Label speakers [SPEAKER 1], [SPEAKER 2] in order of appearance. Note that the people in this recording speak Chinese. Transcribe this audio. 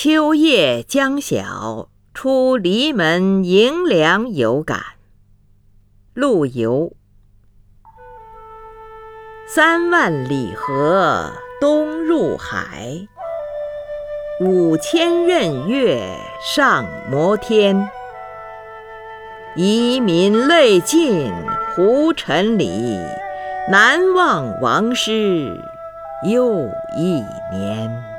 [SPEAKER 1] 秋夜将晓出篱门迎凉有感。陆游。三万里河东入海。五千仞岳上摩天。遗民泪尽胡尘里南望王师又一年。